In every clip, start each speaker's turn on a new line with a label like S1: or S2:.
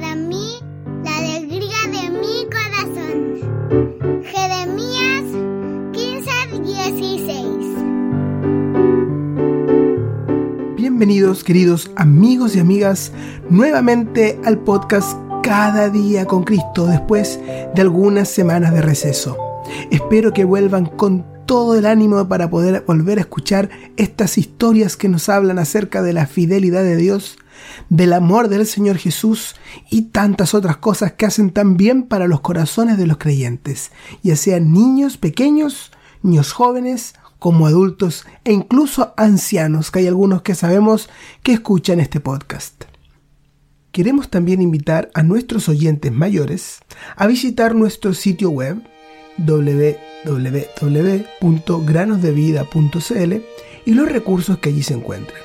S1: para mí la alegría de mi corazón. Jeremías 15, 16.
S2: Bienvenidos queridos amigos y amigas nuevamente al podcast Cada día con Cristo después de algunas semanas de receso. Espero que vuelvan con todo el ánimo para poder volver a escuchar estas historias que nos hablan acerca de la fidelidad de Dios, del amor del Señor Jesús y tantas otras cosas que hacen tan bien para los corazones de los creyentes, ya sean niños pequeños, niños jóvenes, como adultos e incluso ancianos, que hay algunos que sabemos que escuchan este podcast. Queremos también invitar a nuestros oyentes mayores a visitar nuestro sitio web www.granosdevida.cl y los recursos que allí se encuentran.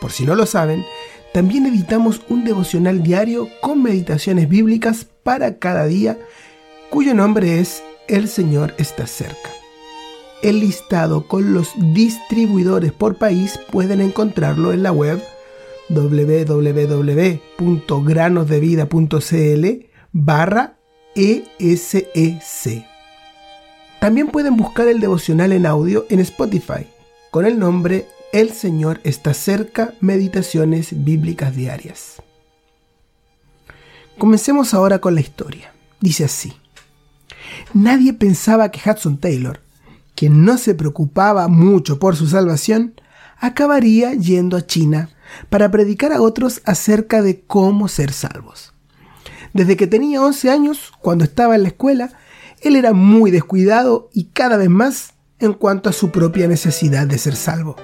S2: Por si no lo saben, también editamos un devocional diario con meditaciones bíblicas para cada día, cuyo nombre es El Señor está cerca. El listado con los distribuidores por país pueden encontrarlo en la web www.granosdevida.cl barra ESEC. También pueden buscar el devocional en audio en Spotify con el nombre El Señor está cerca, Meditaciones Bíblicas Diarias. Comencemos ahora con la historia. Dice así. Nadie pensaba que Hudson Taylor, quien no se preocupaba mucho por su salvación, acabaría yendo a China para predicar a otros acerca de cómo ser salvos. Desde que tenía 11 años, cuando estaba en la escuela, él era muy descuidado y cada vez más en cuanto a su propia necesidad de ser salvo.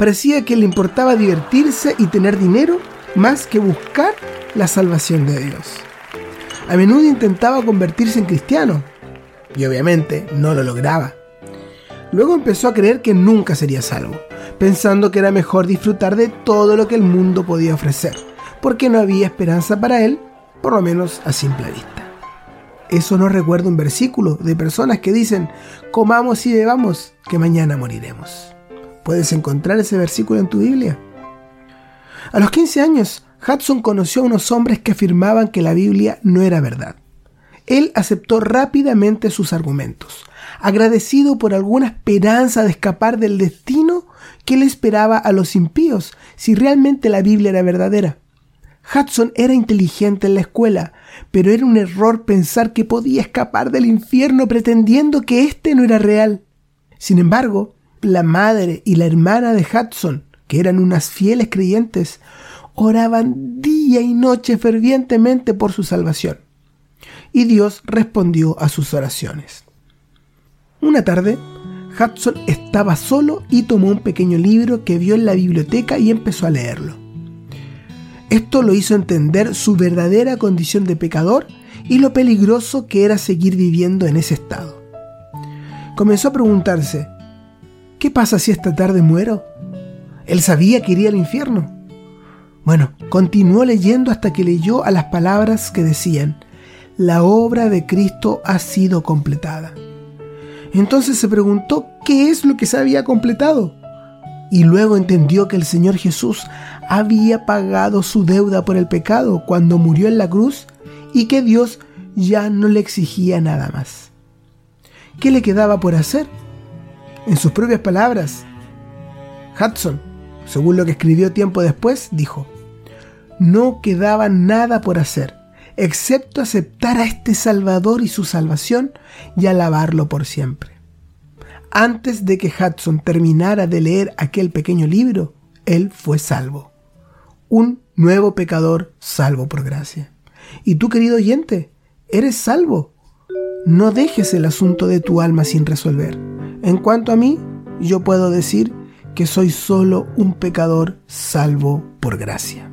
S2: Parecía que le importaba divertirse y tener dinero más que buscar la salvación de Dios. A menudo intentaba convertirse en cristiano y obviamente no lo lograba. Luego empezó a creer que nunca sería salvo, pensando que era mejor disfrutar de todo lo que el mundo podía ofrecer, porque no había esperanza para él, por lo menos a simple vista. Eso no recuerda un versículo de personas que dicen, comamos y bebamos, que mañana moriremos. ¿Puedes encontrar ese versículo en tu Biblia? A los 15 años, Hudson conoció a unos hombres que afirmaban que la Biblia no era verdad. Él aceptó rápidamente sus argumentos, agradecido por alguna esperanza de escapar del destino que le esperaba a los impíos si realmente la Biblia era verdadera. Hudson era inteligente en la escuela, pero era un error pensar que podía escapar del infierno pretendiendo que éste no era real. Sin embargo, la madre y la hermana de Hudson, que eran unas fieles creyentes, oraban día y noche fervientemente por su salvación. Y Dios respondió a sus oraciones. Una tarde, Hudson estaba solo y tomó un pequeño libro que vio en la biblioteca y empezó a leerlo. Esto lo hizo entender su verdadera condición de pecador y lo peligroso que era seguir viviendo en ese estado. Comenzó a preguntarse, ¿qué pasa si esta tarde muero? Él sabía que iría al infierno. Bueno, continuó leyendo hasta que leyó a las palabras que decían, la obra de Cristo ha sido completada. Entonces se preguntó qué es lo que se había completado y luego entendió que el Señor Jesús había pagado su deuda por el pecado cuando murió en la cruz y que Dios ya no le exigía nada más. ¿Qué le quedaba por hacer? En sus propias palabras, Hudson, según lo que escribió tiempo después, dijo, no quedaba nada por hacer, excepto aceptar a este Salvador y su salvación y alabarlo por siempre. Antes de que Hudson terminara de leer aquel pequeño libro, él fue salvo.
S1: Un nuevo pecador salvo por gracia. Y tú, querido oyente, eres salvo no dejes el asunto de tu alma sin resolver. En cuanto a mí, yo puedo decir que soy solo un pecador salvo por gracia.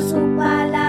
S3: su palabra.